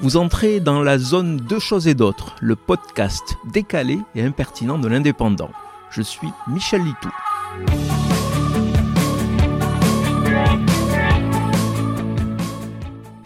Vous entrez dans la zone Deux choses et d'autres, le podcast décalé et impertinent de l'indépendant. Je suis Michel Litou.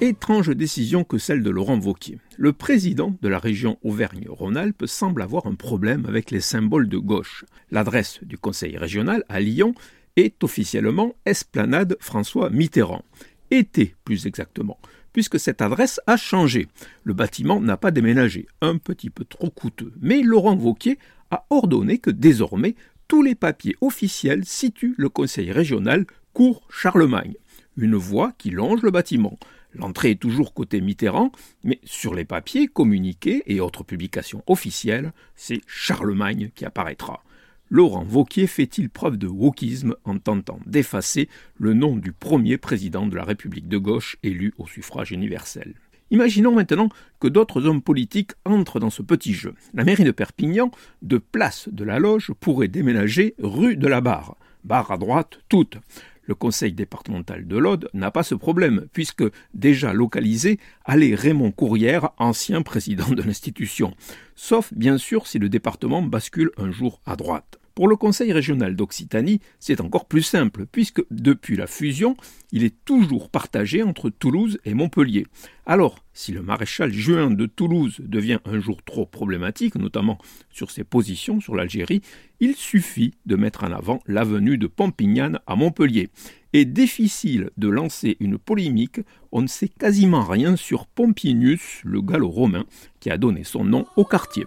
Étrange décision que celle de Laurent Vauquier. Le président de la région Auvergne-Rhône-Alpes semble avoir un problème avec les symboles de gauche. L'adresse du conseil régional à Lyon est officiellement Esplanade François Mitterrand. Était plus exactement, puisque cette adresse a changé. Le bâtiment n'a pas déménagé, un petit peu trop coûteux. Mais Laurent Vauquier a ordonné que désormais tous les papiers officiels situent le conseil régional cours Charlemagne, une voie qui longe le bâtiment. L'entrée est toujours côté Mitterrand, mais sur les papiers, communiqués et autres publications officielles, c'est Charlemagne qui apparaîtra. Laurent Vauquier fait-il preuve de wokisme en tentant d'effacer le nom du premier président de la République de gauche élu au suffrage universel? Imaginons maintenant que d'autres hommes politiques entrent dans ce petit jeu. La mairie de Perpignan, de place de la Loge, pourrait déménager rue de la Barre. Barre à droite, toute. Le conseil départemental de l'Aude n'a pas ce problème, puisque déjà localisé allait Raymond Courrière, ancien président de l'institution. Sauf bien sûr si le département bascule un jour à droite. Pour le Conseil régional d'Occitanie, c'est encore plus simple, puisque depuis la fusion, il est toujours partagé entre Toulouse et Montpellier. Alors, si le maréchal Juin de Toulouse devient un jour trop problématique, notamment sur ses positions sur l'Algérie, il suffit de mettre en avant l'avenue de Pompignane à Montpellier. Et difficile de lancer une polémique, on ne sait quasiment rien sur Pompinius, le gallo-romain, qui a donné son nom au quartier.